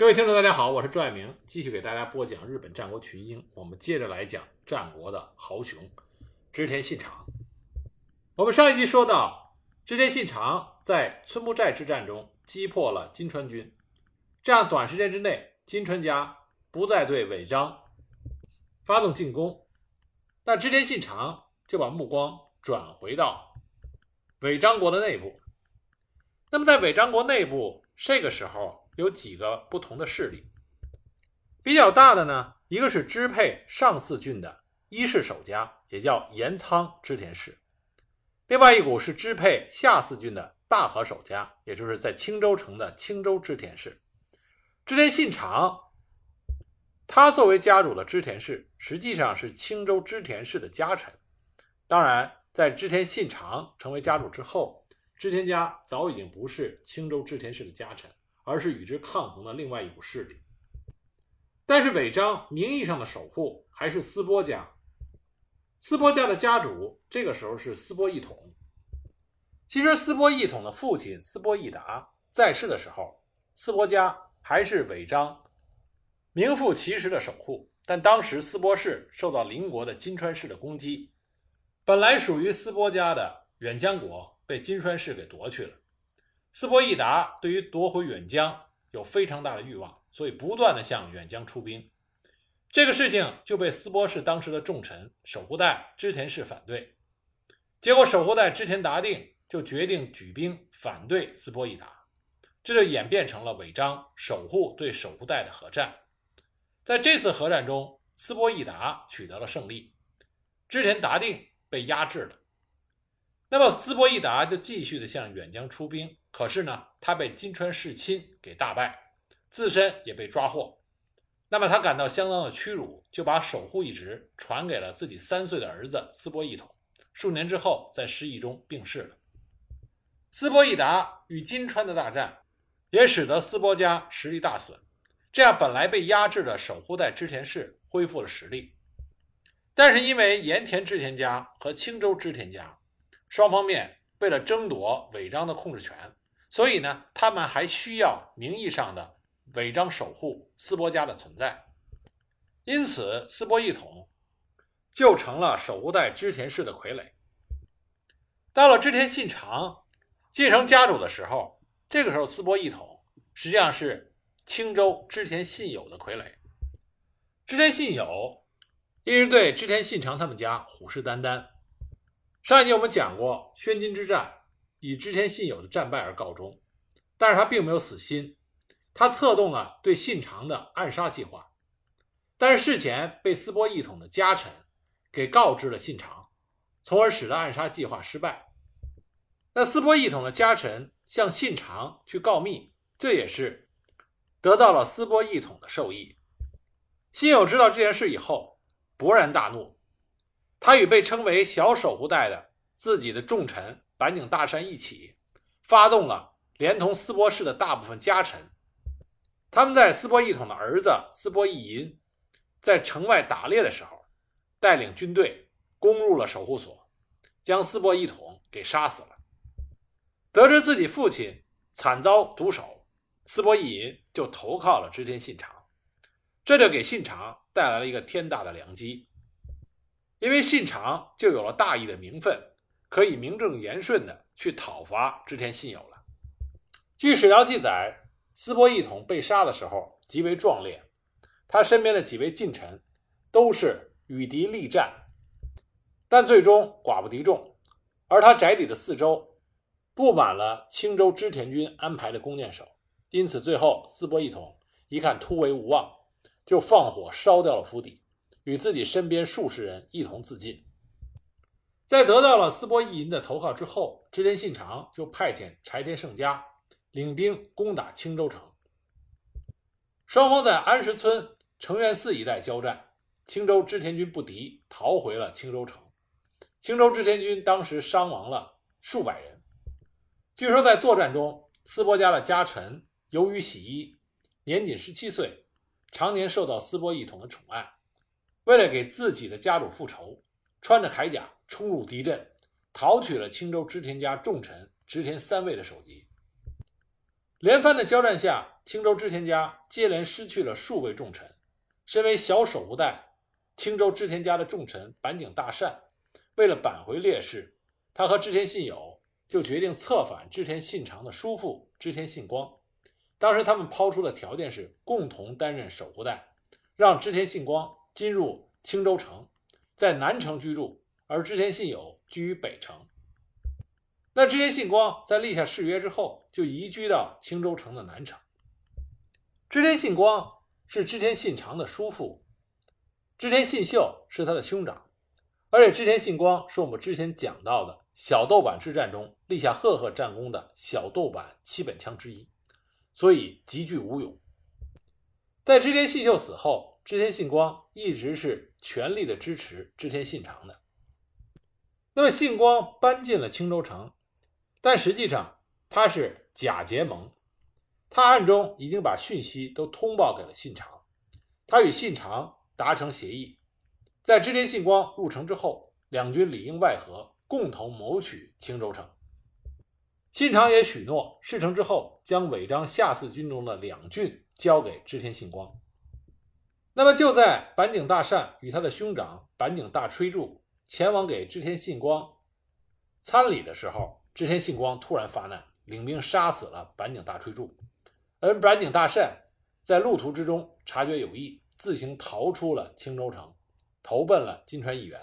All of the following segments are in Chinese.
各位听众，大家好，我是朱爱明，继续给大家播讲日本战国群英。我们接着来讲战国的豪雄织田信长。我们上一集说到，织田信长在村木寨之战中击破了金川军，这样短时间之内，金川家不再对尾张发动进攻，那织田信长就把目光转回到尾张国的内部。那么在尾张国内部，这个时候。有几个不同的势力，比较大的呢，一个是支配上四郡的伊势守家，也叫盐仓织田氏；另外一股是支配下四郡的大和守家，也就是在青州城的青州织田氏。织田信长，他作为家主的织田氏，实际上是青州织田氏的家臣。当然，在织田信长成为家主之后，织田家早已经不是青州织田氏的家臣。而是与之抗衡的另外一股势力，但是尾张名义上的守护还是斯波家。斯波家的家主这个时候是斯波义统。其实斯波义统的父亲斯波义达在世的时候，斯波家还是尾张名副其实的守护。但当时斯波氏受到邻国的金川氏的攻击，本来属于斯波家的远江国被金川氏给夺去了。斯波义达对于夺回远江有非常大的欲望，所以不断的向远江出兵。这个事情就被斯波氏当时的重臣守护代织田氏反对，结果守护代织田达定就决定举兵反对斯波义达，这就演变成了尾张守护对守护代的合战。在这次合战中，斯波义达取得了胜利，织田达定被压制了。那么斯波义达就继续的向远江出兵。可是呢，他被金川世亲给大败，自身也被抓获。那么他感到相当的屈辱，就把守护一职传给了自己三岁的儿子斯波义统。数年之后，在失意中病逝了。斯波义达与金川的大战，也使得斯波家实力大损。这样本来被压制的守护代织田氏恢复了实力，但是因为盐田织田家和青州织田家双方面为了争夺尾张的控制权。所以呢，他们还需要名义上的违章守护斯波家的存在，因此斯波义统就成了守护代织田氏的傀儡。到了织田信长继承家主的时候，这个时候斯波义统实际上是青州织田信友的傀儡。织田信友一直对织田信长他们家虎视眈眈。上一集我们讲过宣津之战。以织田信友的战败而告终，但是他并没有死心，他策动了对信长的暗杀计划，但是事前被斯波义统的家臣给告知了信长，从而使得暗杀计划失败。那斯波义统的家臣向信长去告密，这也是得到了斯波义统的授意。信友知道这件事以后，勃然大怒，他与被称为小守护代的自己的重臣。板井大山一起发动了，连同斯波氏的大部分家臣，他们在斯波义统的儿子斯波义银在城外打猎的时候，带领军队攻入了守护所，将斯波义统给杀死了。得知自己父亲惨遭毒手，斯波义银就投靠了织田信长，这就给信长带来了一个天大的良机，因为信长就有了大义的名分。可以名正言顺的去讨伐织田信友了。据史料记载，斯波义统被杀的时候极为壮烈，他身边的几位近臣都是与敌力战，但最终寡不敌众。而他宅邸的四周布满了青州织田军安排的弓箭手，因此最后斯波义统一看突围无望，就放火烧掉了府邸，与自己身边数十人一同自尽。在得到了斯波义银的投靠之后，织田信长就派遣柴田胜家领兵攻打青州城。双方在安石村、成元寺一带交战，青州织田军不敌，逃回了青州城。青州织田军当时伤亡了数百人。据说在作战中，斯波家的家臣由于喜一年仅十七岁，常年受到斯波义统的宠爱，为了给自己的家主复仇。穿着铠甲冲入敌阵，讨取了青州织田家重臣织田三位的首级。连番的交战下，青州织田家接连失去了数位重臣，身为小守护代，青州织田家的重臣板井大善，为了扳回劣势，他和织田信友就决定策反织田信长的叔父织田信光。当时他们抛出的条件是共同担任守护代，让织田信光进入青州城，在南城居住，而织田信友居于北城。那织田信光在立下誓约之后，就移居到青州城的南城。织田信光是织田信长的叔父，织田信秀是他的兄长，而且织田信光是我们之前讲到的小豆板之战中立下赫赫战功的小豆板七本枪之一，所以极具武勇。在织田信秀死后，织田信光一直是全力的支持织田信长的。那么信光搬进了青州城。但实际上，他是假结盟，他暗中已经把讯息都通报给了信长，他与信长达成协议，在织田信光入城之后，两军里应外合，共同谋取青州城。信长也许诺，事成之后将尾张下四军中的两郡交给织田信光。那么就在板井大善与他的兄长板井大吹助前往给织田信光参礼的时候。织田信光突然发难，领兵杀死了板井大吹助，而板井大善在路途之中察觉有异，自行逃出了青州城，投奔了金川义元。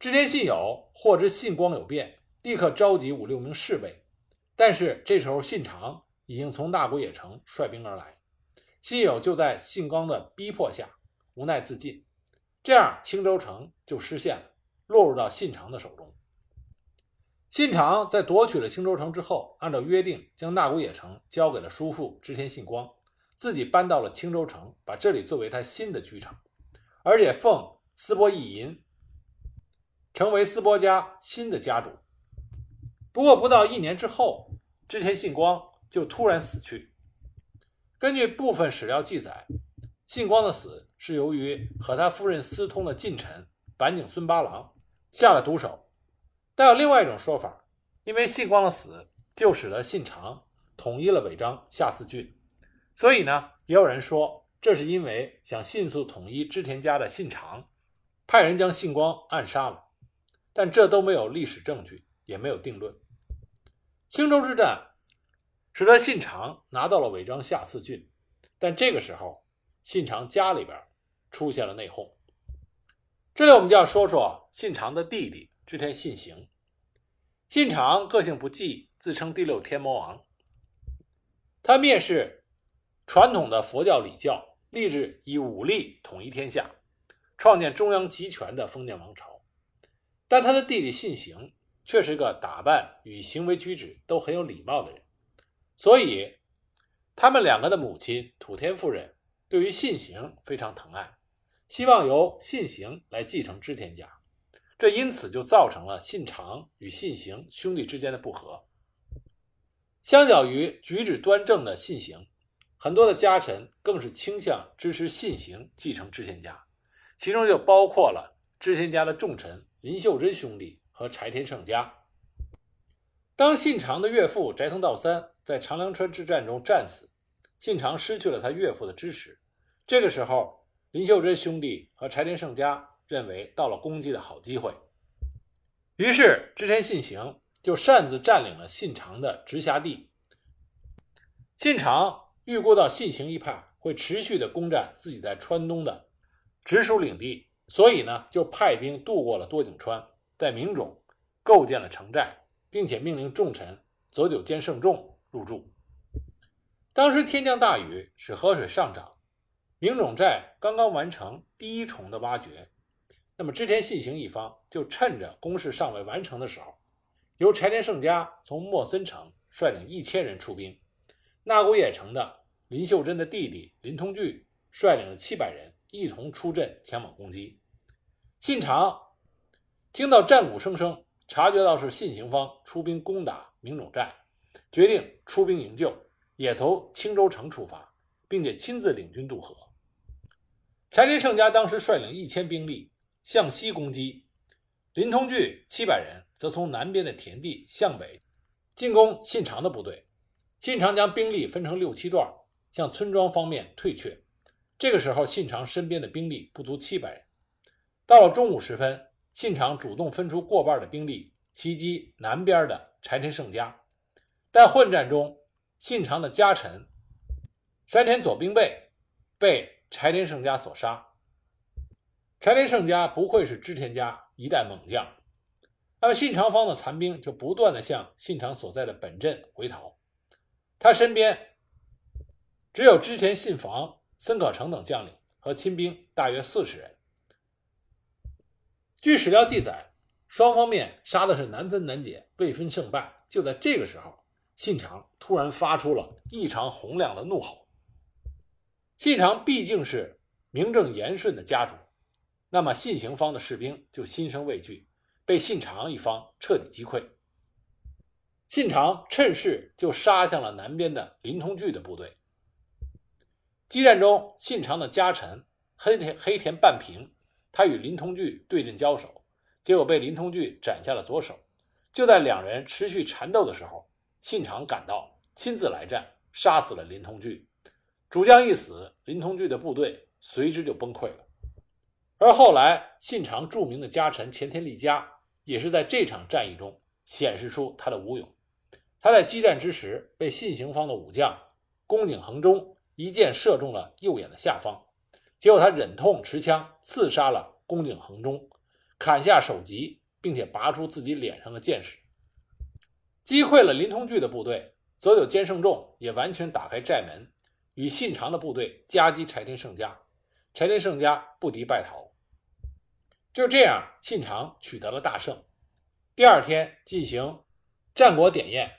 织田信友获知信光有变，立刻召集五六名侍卫，但是这时候信长已经从大谷野城率兵而来，信友就在信光的逼迫下无奈自尽，这样青州城就失陷了，落入到信长的手中。信长在夺取了青州城之后，按照约定将那古野城交给了叔父织田信光，自己搬到了青州城，把这里作为他新的居城，而且奉斯波义银，成为斯波家新的家主。不过不到一年之后，织田信光就突然死去。根据部分史料记载，信光的死是由于和他夫人私通的近臣板井孙八郎下了毒手。但有另外一种说法，因为信光的死就使得信长统一了尾张下四郡，所以呢，也有人说这是因为想迅速统一织田家的信长，派人将信光暗杀了。但这都没有历史证据，也没有定论。青州之战使得信长拿到了尾张下四郡，但这个时候信长家里边出现了内讧。这里我们就要说说信长的弟弟。织田信行，信长个性不济，自称第六天魔王。他蔑视传统的佛教礼教，立志以武力统一天下，创建中央集权的封建王朝。但他的弟弟信行却是个打扮与行为举止都很有礼貌的人，所以他们两个的母亲土天夫人对于信行非常疼爱，希望由信行来继承织田家。这因此就造成了信长与信行兄弟之间的不和。相较于举止端正的信行，很多的家臣更是倾向支持信行继承织田家，其中就包括了织田家的重臣林秀贞兄弟和柴田胜家。当信长的岳父斋藤道三在长良川之战中战死，信长失去了他岳父的支持。这个时候，林秀贞兄弟和柴田胜家。认为到了攻击的好机会，于是织田信行就擅自占领了信长的直辖地。信长预估到信行一派会持续的攻占自己在川东的直属领地，所以呢，就派兵渡过了多井川，在明冢构建了城寨，并且命令重臣佐久间胜重入住。当时天降大雨，使河水上涨，明冢寨刚刚完成第一重的挖掘。那么织田信行一方就趁着攻势尚未完成的时候，由柴田胜家从莫森城率领一千人出兵，那古野城的林秀贞的弟弟林通具率领了七百人一同出阵前往攻击。信长听到战鼓声声，察觉到是信行方出兵攻打明冢寨，决定出兵营救，也从青州城出发，并且亲自领军渡河。柴田胜家当时率领一千兵力。向西攻击，林通具七百人则从南边的田地向北进攻信长的部队。信长将兵力分成六七段，向村庄方面退却。这个时候，信长身边的兵力不足七百人。到了中午时分，信长主动分出过半的兵力袭击南边的柴田胜家。在混战中，信长的家臣山田左兵卫被柴田胜家所杀。柴田胜家不愧是织田家一代猛将。那么信长方的残兵就不断的向信长所在的本镇回逃，他身边只有织田信房、森可成等将领和亲兵大约四十人。据史料记载，双方面杀的是难分难解，未分胜败。就在这个时候，信长突然发出了异常洪亮的怒吼。信长毕竟是名正言顺的家主，那么信行方的士兵就心生畏惧。被信长一方彻底击溃，信长趁势就杀向了南边的林通聚的部队。激战中，信长的家臣黑田黑田半平，他与林通聚对阵交手，结果被林通聚斩下了左手。就在两人持续缠斗的时候，信长赶到，亲自来战，杀死了林通聚。主将一死，林通聚的部队随之就崩溃了。而后来，信长著名的家臣前田利家。也是在这场战役中显示出他的武勇。他在激战之时被信行方的武将宫井恒忠一箭射中了右眼的下方，结果他忍痛持枪刺杀了宫井恒忠，砍下首级，并且拔出自己脸上的箭矢，击溃了林通聚的部队。左有兼胜重也完全打开寨门，与信长的部队夹击柴田胜家，柴田胜家不敌败逃。就这样，信长取得了大胜。第二天进行战国点验，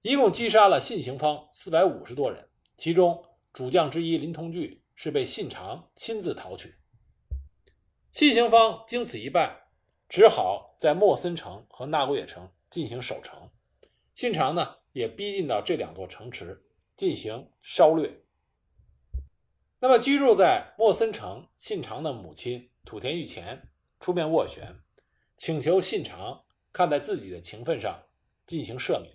一共击杀了信行方四百五十多人，其中主将之一林通聚是被信长亲自讨取。信行方经此一败，只好在莫森城和纳古野城进行守城。信长呢，也逼近到这两座城池进行烧掠。那么，居住在莫森城信长的母亲。土田御前出面斡旋，请求信长看在自己的情分上进行赦免。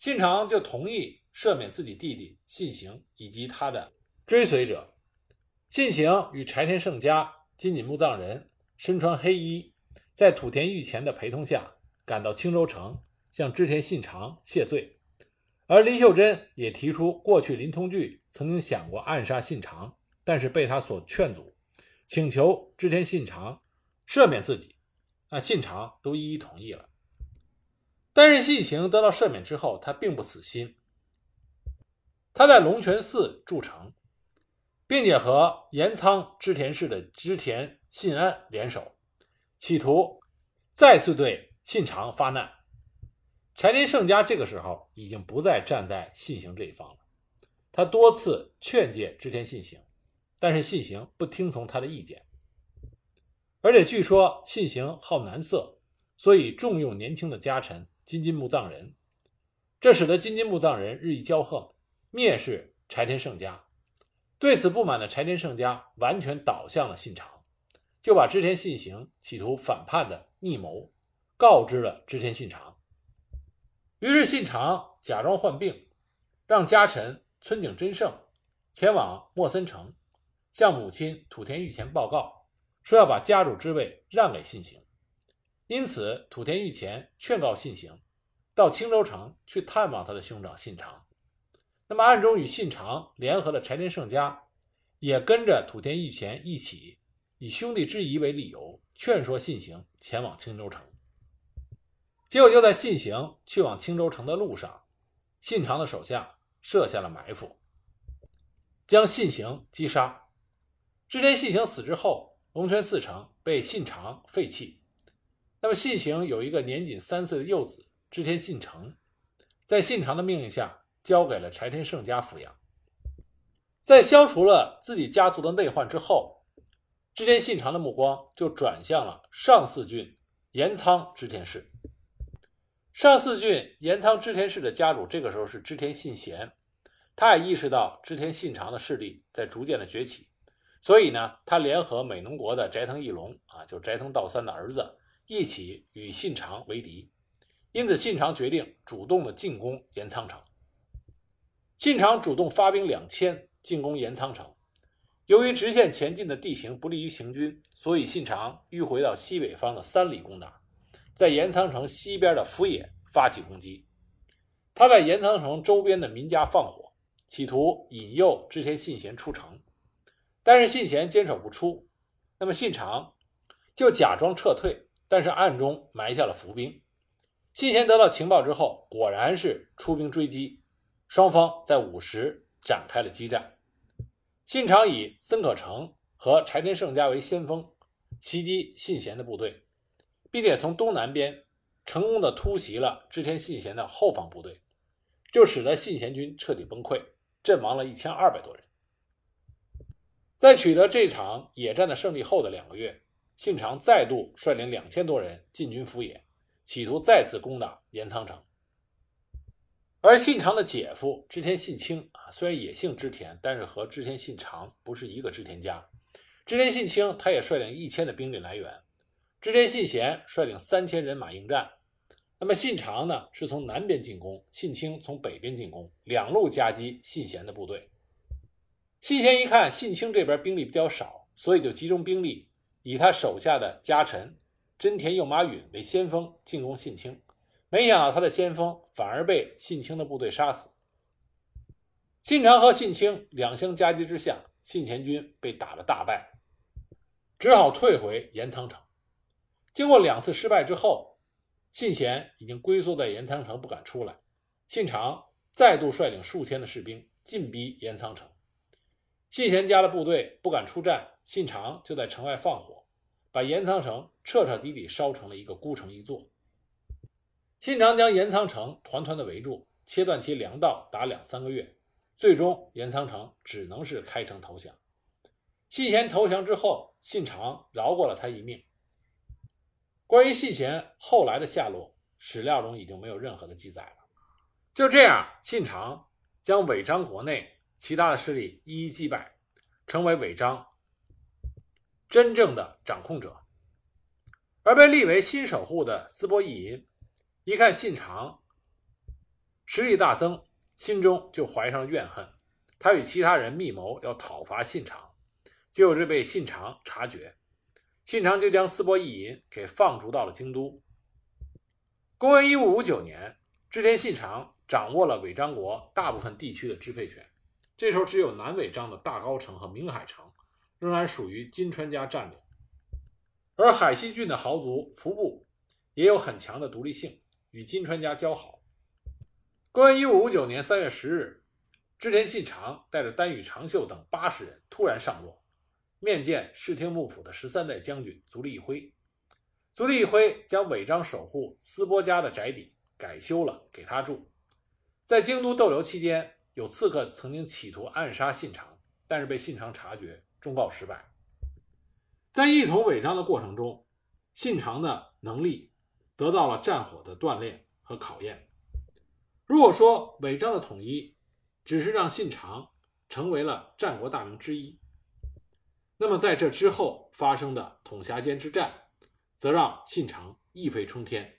信长就同意赦免自己弟弟信行以及他的追随者。信行与柴田胜家金井木藏人身穿黑衣，在土田御前的陪同下赶到青州城，向织田信长谢罪。而林秀珍也提出，过去林通聚曾经想过暗杀信长，但是被他所劝阻。请求织田信长赦免自己，那信长都一一同意了。但是信行得到赦免之后，他并不死心，他在龙泉寺筑城，并且和岩仓织田氏的织田信安联手，企图再次对信长发难。柴田胜家这个时候已经不再站在信行这一方了，他多次劝诫织田信行。但是信行不听从他的意见，而且据说信行好男色，所以重用年轻的家臣金金木藏人，这使得金金木藏人日益骄横，蔑视柴田胜家。对此不满的柴田胜家完全倒向了信长，就把织田信行企图反叛的逆谋告知了织田信长。于是信长假装患病，让家臣村井真胜前往莫森城。向母亲土田御前报告说要把家主之位让给信行，因此土田御前劝告信行到青州城去探望他的兄长信长。那么暗中与信长联合的柴田胜家也跟着土田御前一起，以兄弟之谊为理由劝说信行前往青州城。结果就在信行去往青州城的路上，信长的手下设下了埋伏，将信行击杀。织田信行死之后，龙泉寺城被信长废弃。那么信行有一个年仅三岁的幼子织田信成，在信长的命令下交给了柴田胜家抚养。在消除了自己家族的内患之后，织田信长的目光就转向了上四郡岩仓织田氏。上四郡岩仓织田氏的家主这个时候是织田信贤，他也意识到织田信长的势力在逐渐的崛起。所以呢，他联合美浓国的斋藤义龙啊，就斋藤道三的儿子，一起与信长为敌。因此信长决定主动的进攻岩仓城。信长主动发兵两千进攻岩仓城，由于直线前进的地形不利于行军，所以信长迂回到西北方的三里攻打，在岩仓城西边的福野发起攻击。他在岩仓城周边的民家放火，企图引诱织田信贤出城，但是信贤坚守不出。那么信长就假装撤退，但是暗中埋下了伏兵。信贤得到情报之后，果然是出兵追击，双方在午时展开了激战。信长以森可成和柴田胜家为先锋，袭击信贤的部队，并且从东南边成功的突袭了织田信贤的后方部队，就使得信贤军彻底崩溃，阵亡了一千二百多人。在取得这场野战的胜利后的两个月，信长再度率领两千多人进军福野，企图再次攻打岩仓城。而信长的姐夫织田信清啊，虽然也姓织田，但是和织田信长不是一个织田家。织田信清他也率领一千的兵力来援，织田信贤率领三千人马应战。那么信长呢，是从南边进攻，信清从北边进攻，两路夹击信贤的部队。信贤一看信清这边兵力比较少，所以就集中兵力，以他手下的家臣真田右马允为先锋进攻信清。没想到他的先锋反而被信清的部队杀死。信长和信清两相夹击之下，信田军被打了大败，只好退回岩仓城。经过两次失败之后，信贤已经龟缩在岩仓城不敢出来。信长再度率领数千的士兵进逼岩仓城。信贤家的部队不敢出战，信长就在城外放火，把岩仓城彻彻底底烧成了一个孤城一座。信长将岩仓城团团的围住，切断其粮道，达两三个月，最终岩仓城只能是开城投降。信贤投降之后，信长饶过了他一命。关于信贤后来的下落，史料中已经没有任何的记载了。就这样，信长将尾张国内。其他的势力一一击败，成为尾张真正的掌控者。而被立为新守护的斯波义银，一看信长实力大增，心中就怀上了怨恨。他与其他人密谋要讨伐信长，结果是被信长察觉，信长就将斯波义银给放逐到了京都。公元一五五九年，织田信长掌握了尾张国大部分地区的支配权。这时候，只有南尾张的大高城和明海城仍然属于金川家占领，而海西郡的豪族服部也有很强的独立性，与金川家交好。公元一五五九年三月十日，织田信长带着丹羽长秀等八十人突然上洛，面见室町幕府的十三代将军足利义辉。足利义辉将尾张守护斯波家的宅邸改修了，给他住。在京都逗留期间。有刺客曾经企图暗杀信长，但是被信长察觉，忠告失败。在一同尾张的过程中，信长的能力得到了战火的锻炼和考验。如果说尾张的统一只是让信长成为了战国大名之一，那么在这之后发生的统辖间之战，则让信长一飞冲天，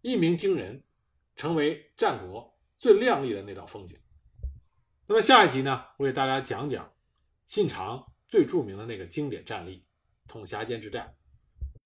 一鸣惊人，成为战国。最亮丽的那道风景。那么下一集呢，我给大家讲讲信长最著名的那个经典战例——统辖间之战。